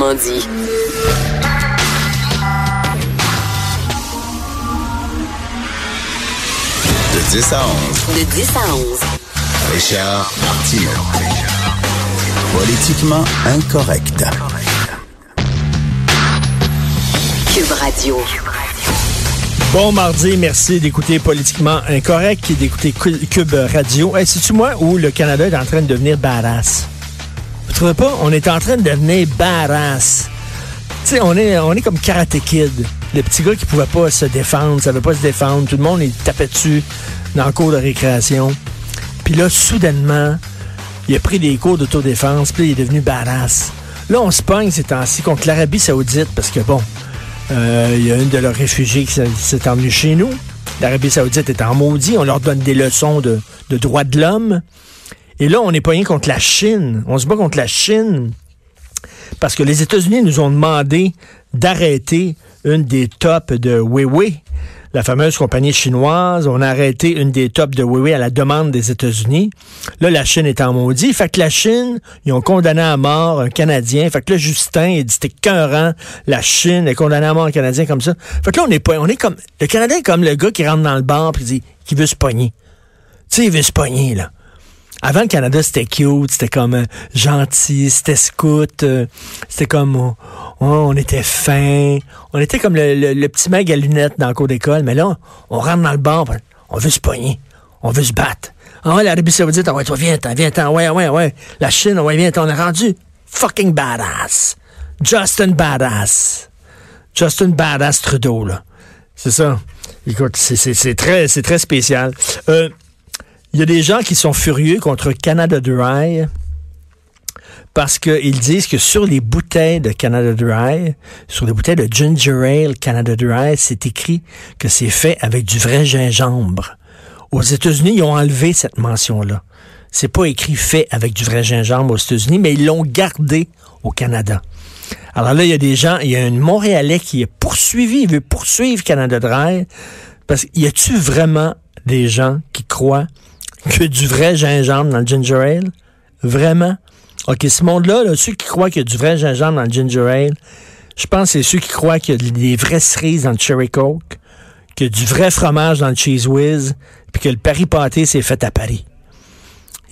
Autrement dit. De 10 à 11. De 10 à 11. Richard Martineau. Politiquement incorrect. Cube Radio. Bon mardi, merci d'écouter Politiquement Incorrect et d'écouter Cu- Cube Radio. Hey, C'est-tu moi où le Canada est en train de devenir badass? On est en train de devenir badass. Tu sais, on est, on est comme Karate Kid. Le petit gars qui pouvait pas se défendre, savait pas se défendre. Tout le monde, il tapait dessus dans le cours de récréation. Puis là, soudainement, il a pris des cours d'autodéfense, puis il est devenu badass. Là, on se pogne ces temps-ci contre l'Arabie Saoudite parce que, bon, euh, il y a une de leurs réfugiés qui s'est- s'est emmenée chez nous. L'Arabie Saoudite est en maudit. On leur donne des leçons de, de droits de l'homme. Et là, on n'est pas rien contre la Chine. On se bat contre la Chine parce que les États-Unis nous ont demandé d'arrêter une des tops de Huawei, la fameuse compagnie chinoise. On a arrêté une des tops de Huawei à la demande des États-Unis. Là, la Chine est en maudit. Fait que la Chine, ils ont condamné à mort un Canadien. Fait que là, Justin, il dit c'était cœurant. La Chine est condamnée à mort un Canadien comme ça. Fait que là, on est pas, on est comme, le Canadien est comme le gars qui rentre dans le bar et dit qu'il veut se pogner. Tu sais, il veut se pogner, là. Avant, le Canada, c'était cute, c'était comme euh, gentil, c'était scout, euh, c'était comme, oh, oh, on était fin, on était comme le, le- le petit mec à lunettes dans le cours d'école, mais là, on rentre dans le bar, on veut se pogner, on veut se battre. Ah ouais, l'Arabie Saoudite, ah ouais, toi, viens, t'en, viens, t'en, ouais, ouais, ouais. La Chine, ah ouais, viens, on est rendu fucking badass. Justin Badass. Justin Badass Trudeau, là. C'est ça. Écoute, c'est, c'est, c'est très, c'est très spécial. Euh, il y a des gens qui sont furieux contre Canada Dry parce qu'ils disent que sur les bouteilles de Canada Dry, sur les bouteilles de Ginger Ale Canada Dry, c'est écrit que c'est fait avec du vrai gingembre. Aux États-Unis, ils ont enlevé cette mention-là. C'est pas écrit fait avec du vrai gingembre aux États-Unis, mais ils l'ont gardé au Canada. Alors là, il y a des gens, il y a un Montréalais qui est poursuivi, il veut poursuivre Canada Dry. Parce qu'il y a-tu vraiment des gens qui croient que du vrai gingembre dans le ginger ale? Vraiment? OK, ce monde-là, là, ceux qui croient qu'il y a du vrai gingembre dans le ginger ale, je pense que c'est ceux qui croient qu'il y a des vraies cerises dans le cherry coke, qu'il y a du vrai fromage dans le cheese whiz, puis que le Paris pâté, c'est fait à Paris.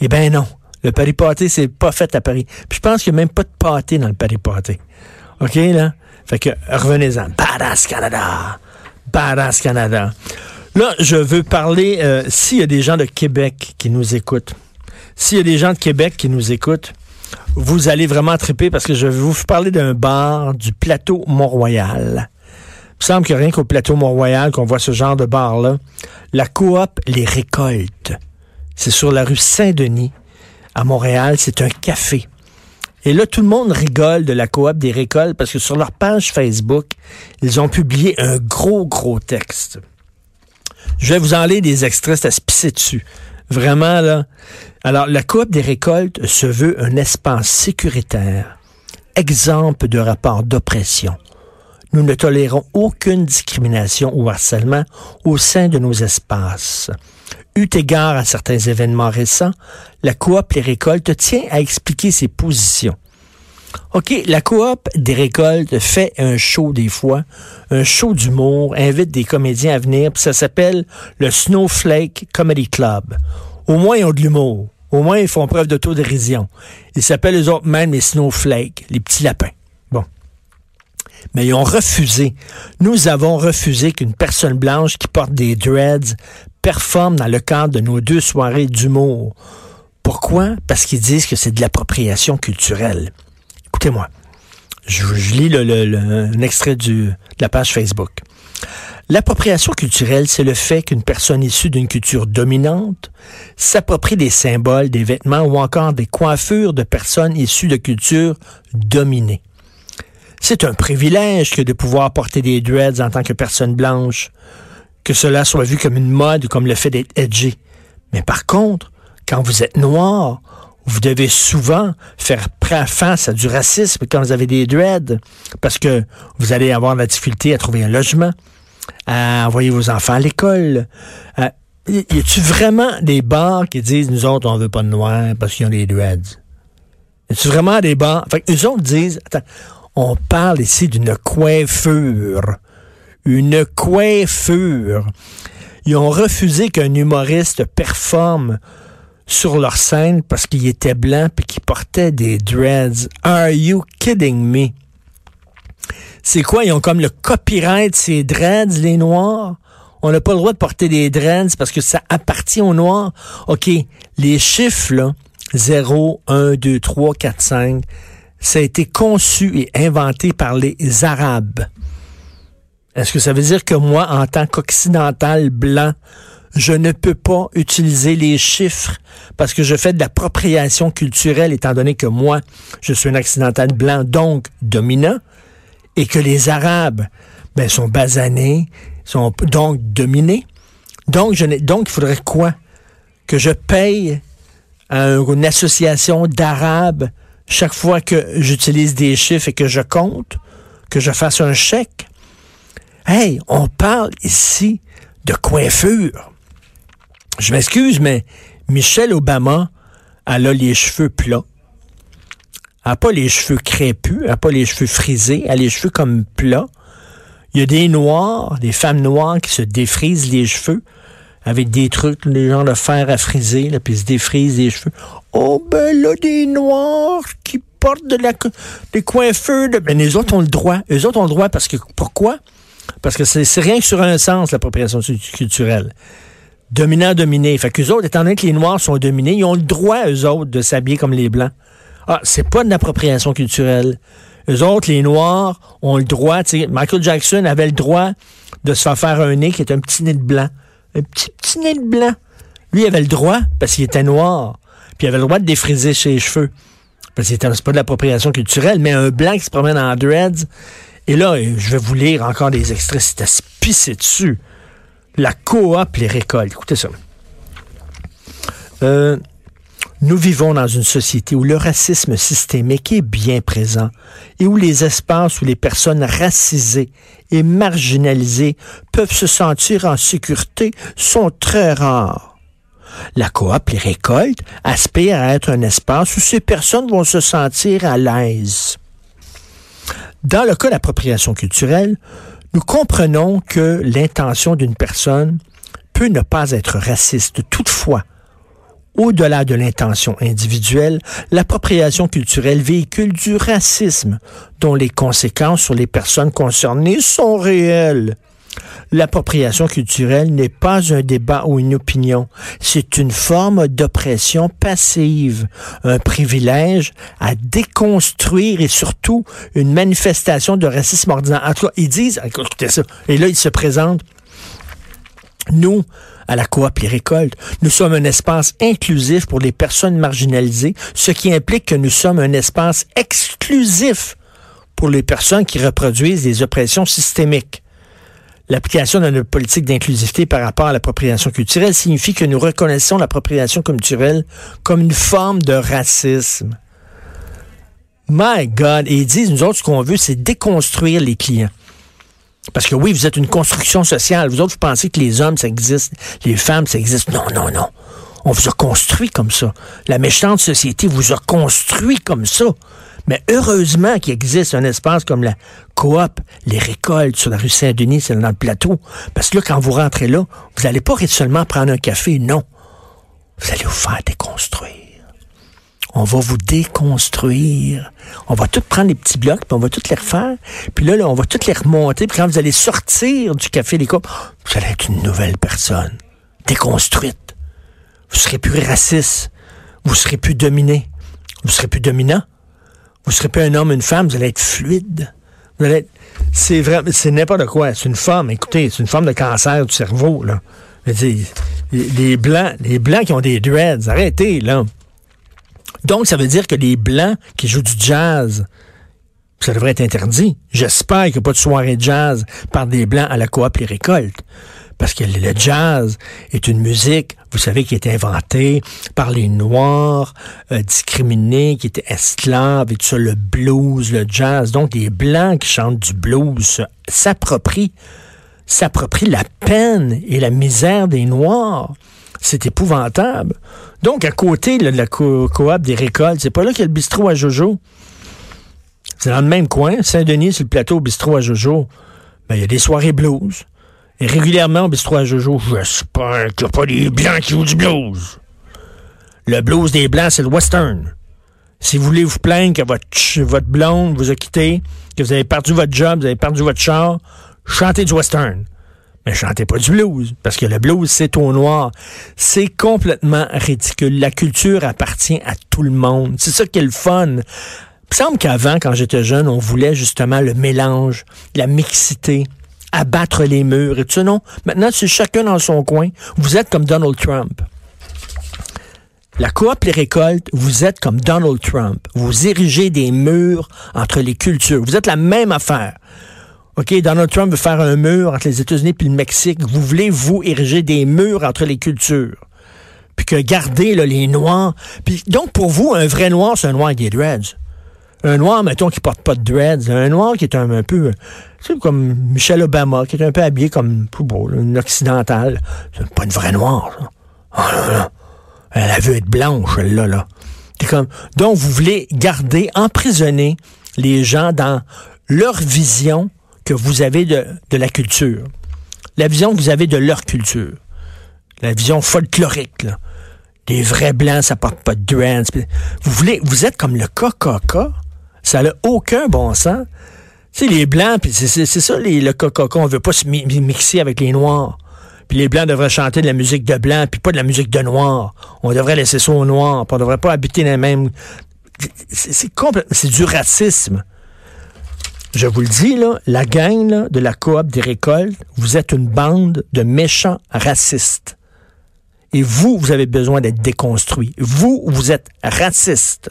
Eh ben non. Le Paris pâté, c'est pas fait à Paris. Puis je pense qu'il n'y a même pas de pâté dans le Paris pâté. OK, là? Fait que revenez-en. Badass Canada! Badass Canada. Là, je veux parler, euh, s'il y a des gens de Québec qui nous écoutent, s'il y a des gens de Québec qui nous écoutent, vous allez vraiment triper parce que je vais vous parler d'un bar du plateau Mont-Royal. Il me semble qu'il n'y a rien qu'au plateau Mont-Royal qu'on voit ce genre de bar-là. La coop Les Récoltes. C'est sur la rue Saint-Denis, à Montréal. C'est un café. Et là, tout le monde rigole de la coop des récoltes parce que sur leur page Facebook, ils ont publié un gros, gros texte. Je vais vous en des extraits, à se pisser dessus. Vraiment, là. Alors, la coop des récoltes se veut un espace sécuritaire, exemple de rapport d'oppression. Nous ne tolérons aucune discrimination ou harcèlement au sein de nos espaces. Eu égard à certains événements récents, la coop Les Récoltes tient à expliquer ses positions. OK, la coop des récoltes fait un show des fois, un show d'humour, invite des comédiens à venir, puis ça s'appelle le Snowflake Comedy Club. Au moins, ils ont de l'humour. Au moins, ils font preuve d'autodérision. Ils s'appellent les autres même les Snowflakes, les petits lapins. Bon. Mais ils ont refusé. Nous avons refusé qu'une personne blanche qui porte des dreads performe dans le cadre de nos deux soirées d'humour. Pourquoi? Parce qu'ils disent que c'est de l'appropriation culturelle. Écoutez-moi. Je, lis un extrait de la page Facebook. L'appropriation culturelle, c'est le fait qu'une personne issue d'une culture dominante s'approprie des symboles, des vêtements ou encore des coiffures de personnes issues de cultures dominées. C'est un privilège que de pouvoir porter des dreads en tant que personne blanche, que cela soit vu comme une mode ou comme le fait d'être edgy. Mais par contre, quand vous êtes noir, vous devez souvent faire face à du racisme quand vous avez des dreads, parce que vous allez avoir la difficulté à trouver un logement, à envoyer vos enfants à l'école. à- Y a-tu vraiment des bars qui disent, nous autres, on veut pas de noirs parce qu'ils ont des dreads? Y a-tu vraiment des bars? Fait eux autres disent, attends, On parle ici d'une coiffure. Une coiffure. Ils ont refusé qu'un humoriste performe sur leur scène parce qu'il était blanc et qu'il portait des dreads. Are you kidding me? C'est quoi? Ils ont comme le copyright, ces dreads, les noirs? On n'a pas le droit de porter des dreads parce que ça appartient aux noirs. OK, les chiffres, là, 0, 1, 2, 3, 4, 5, ça a été conçu et inventé par les Arabes. Est-ce que ça veut dire que moi, en tant qu'occidental blanc, je ne peux pas utiliser les chiffres parce que je fais de l'appropriation culturelle étant donné que moi, je suis un occidental blanc, donc dominant, et que les Arabes ben, sont basanés, sont donc dominés. Donc, je donc, il faudrait quoi? Que je paye à une association d'Arabes chaque fois que j'utilise des chiffres et que je compte, que je fasse un chèque? Hey, on parle ici de coiffure. Je m'excuse, mais Michelle Obama, elle a les cheveux plats. Elle n'a pas les cheveux crépus, elle n'a pas les cheveux frisés, elle a les cheveux comme plats. Il y a des noirs, des femmes noires qui se défrisent les cheveux avec des trucs, des gens de fer à friser, là, puis se défrisent les cheveux. Oh, ben là, des noirs qui portent de la, des coiffeurs. De... Ben, les autres ont le droit. Les autres ont le droit parce que, pourquoi? Parce que c'est rien que sur un sens, l'appropriation culturelle dominant dominé. Fait qu'eux autres, étant donné que les Noirs sont dominés, ils ont le droit, eux autres, de s'habiller comme les Blancs. Ah, c'est pas de l'appropriation culturelle. Eux autres, les Noirs, ont le droit, Michael Jackson avait le droit de se faire faire un nez qui est un petit nez de blanc. Un petit, petit nez de blanc. Lui, il avait le droit parce qu'il était noir. Puis il avait le droit de défriser ses cheveux. Parce que c'est pas de l'appropriation culturelle, mais un blanc qui se promène en dreads. Et là, je vais vous lire encore des extraits. C'est à se pisser dessus. La coop les récoltes. Écoutez ça. Euh, nous vivons dans une société où le racisme systémique est bien présent et où les espaces où les personnes racisées et marginalisées peuvent se sentir en sécurité sont très rares. La coop Les Récoltes aspire à être un espace où ces personnes vont se sentir à l'aise. Dans le cas d'appropriation culturelle, nous comprenons que l'intention d'une personne peut ne pas être raciste. Toutefois, au-delà de l'intention individuelle, l'appropriation culturelle véhicule du racisme dont les conséquences sur les personnes concernées sont réelles. L'appropriation culturelle n'est pas un débat ou une opinion, c'est une forme d'oppression passive, un privilège à déconstruire et surtout une manifestation de racisme ordinaire. En tout cas, ils disent, écoutez ça, et là ils se présentent, nous, à la coop Les Récoltes, nous sommes un espace inclusif pour les personnes marginalisées, ce qui implique que nous sommes un espace exclusif pour les personnes qui reproduisent des oppressions systémiques. L'application de notre politique d'inclusivité par rapport à l'appropriation culturelle signifie que nous reconnaissons l'appropriation culturelle comme une forme de racisme. My God! Et ils disent, nous autres, ce qu'on veut, c'est déconstruire les clients. Parce que oui, vous êtes une construction sociale. Vous autres, vous pensez que les hommes, ça existe, les femmes, ça existe. Non, non, non. On vous a construit comme ça. La méchante société vous a construit comme ça. Mais heureusement qu'il existe un espace comme la coop, les récoltes sur la rue Saint-Denis, c'est dans le plateau. Parce que là, quand vous rentrez là, vous n'allez pas seulement prendre un café, non. Vous allez vous faire déconstruire. On va vous déconstruire. On va tout prendre les petits blocs, puis on va tout les refaire. Puis là, là on va tout les remonter. Puis quand vous allez sortir du café les coupes, vous allez être une nouvelle personne. Déconstruite. Vous serez plus raciste. Vous serez plus dominé. Vous serez plus dominant. Vous serez pas un homme, une femme, vous allez être fluide. C'est vrai, c'est n'importe quoi. C'est une forme, écoutez, c'est une forme de cancer du cerveau, là. les, les, blancs, les blancs qui ont des dreads, arrêtez, là. Donc, ça veut dire que les blancs qui jouent du jazz, ça devrait être interdit. J'espère qu'il n'y a pas de soirée de jazz par des blancs à la coop les récoltes parce que le jazz est une musique, vous savez, qui a été inventée par les Noirs, euh, discriminés, qui étaient esclaves et tout ça, le blues, le jazz. Donc, les Blancs qui chantent du blues s'approprient, s'approprient la peine et la misère des Noirs. C'est épouvantable. Donc, à côté de la coop des récoltes, c'est pas là qu'il y a le bistrot à Jojo. C'est dans le même coin, Saint-Denis, sur le plateau au bistrot à Jojo. Ben, il y a des soirées blues. Et régulièrement, au bistrot à Jojo, j'espère qu'il n'y a pas des blancs qui jouent du blues. Le blues des blancs, c'est le western. Si vous voulez vous plaindre que votre, votre blonde vous a quitté, que vous avez perdu votre job, vous avez perdu votre char, chantez du western. Mais chantez pas du blues, parce que le blues, c'est au noir. C'est complètement ridicule. La culture appartient à tout le monde. C'est ça qui est le fun. Il me semble qu'avant, quand j'étais jeune, on voulait justement le mélange, la mixité, abattre les murs et tout. Non, maintenant, c'est chacun dans son coin. Vous êtes comme Donald Trump. La coop les récoltes, vous êtes comme Donald Trump. Vous érigez des murs entre les cultures. Vous êtes la même affaire. OK, Donald Trump veut faire un mur entre les États-Unis et le Mexique. Vous voulez, vous, ériger des murs entre les cultures. Puis que garder les Noirs. Donc, pour vous, un vrai Noir, c'est un Noir avec des dreads. Un Noir, mettons, qui porte pas de dreads. Un Noir qui est un, un peu... C'est comme Michelle Obama, qui est un peu habillé comme... Beau, une occidentale. C'est pas une vraie Noire, ça. Oh là là. Elle veut être blanche, là, là. Comme, donc, vous voulez garder, emprisonner les gens dans leur vision que vous avez de, de, la culture. La vision que vous avez de leur culture. La vision folklorique, là. Des vrais blancs, ça porte pas de dreads. Vous voulez, vous êtes comme le KKK. Ça n'a aucun bon sens. Tu sais, les blancs, c'est ça, les, le KKK, on veut pas se mixer avec les noirs puis les Blancs devraient chanter de la musique de blanc, puis pas de la musique de noir. On devrait laisser ça aux noirs, puis on devrait pas habiter les mêmes... C'est complètement... C'est du racisme. Je vous le dis, là, la gang de la coop des récoltes, vous êtes une bande de méchants racistes. Et vous, vous avez besoin d'être déconstruit. Vous, vous êtes raciste.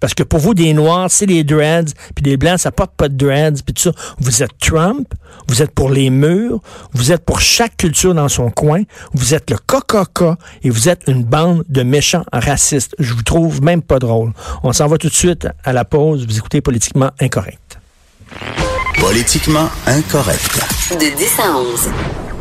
Parce que pour vous, des Noirs, c'est les dreads, puis des Blancs, ça porte pas de dreads, puis tout ça. Vous êtes Trump, vous êtes pour les murs, vous êtes pour chaque culture dans son coin, vous êtes le KKK, et vous êtes une bande de méchants racistes. Je vous trouve même pas drôle. On s'en va tout de suite à la pause. Vous écoutez Politiquement Incorrect. Politiquement Incorrect. De 10 à 11.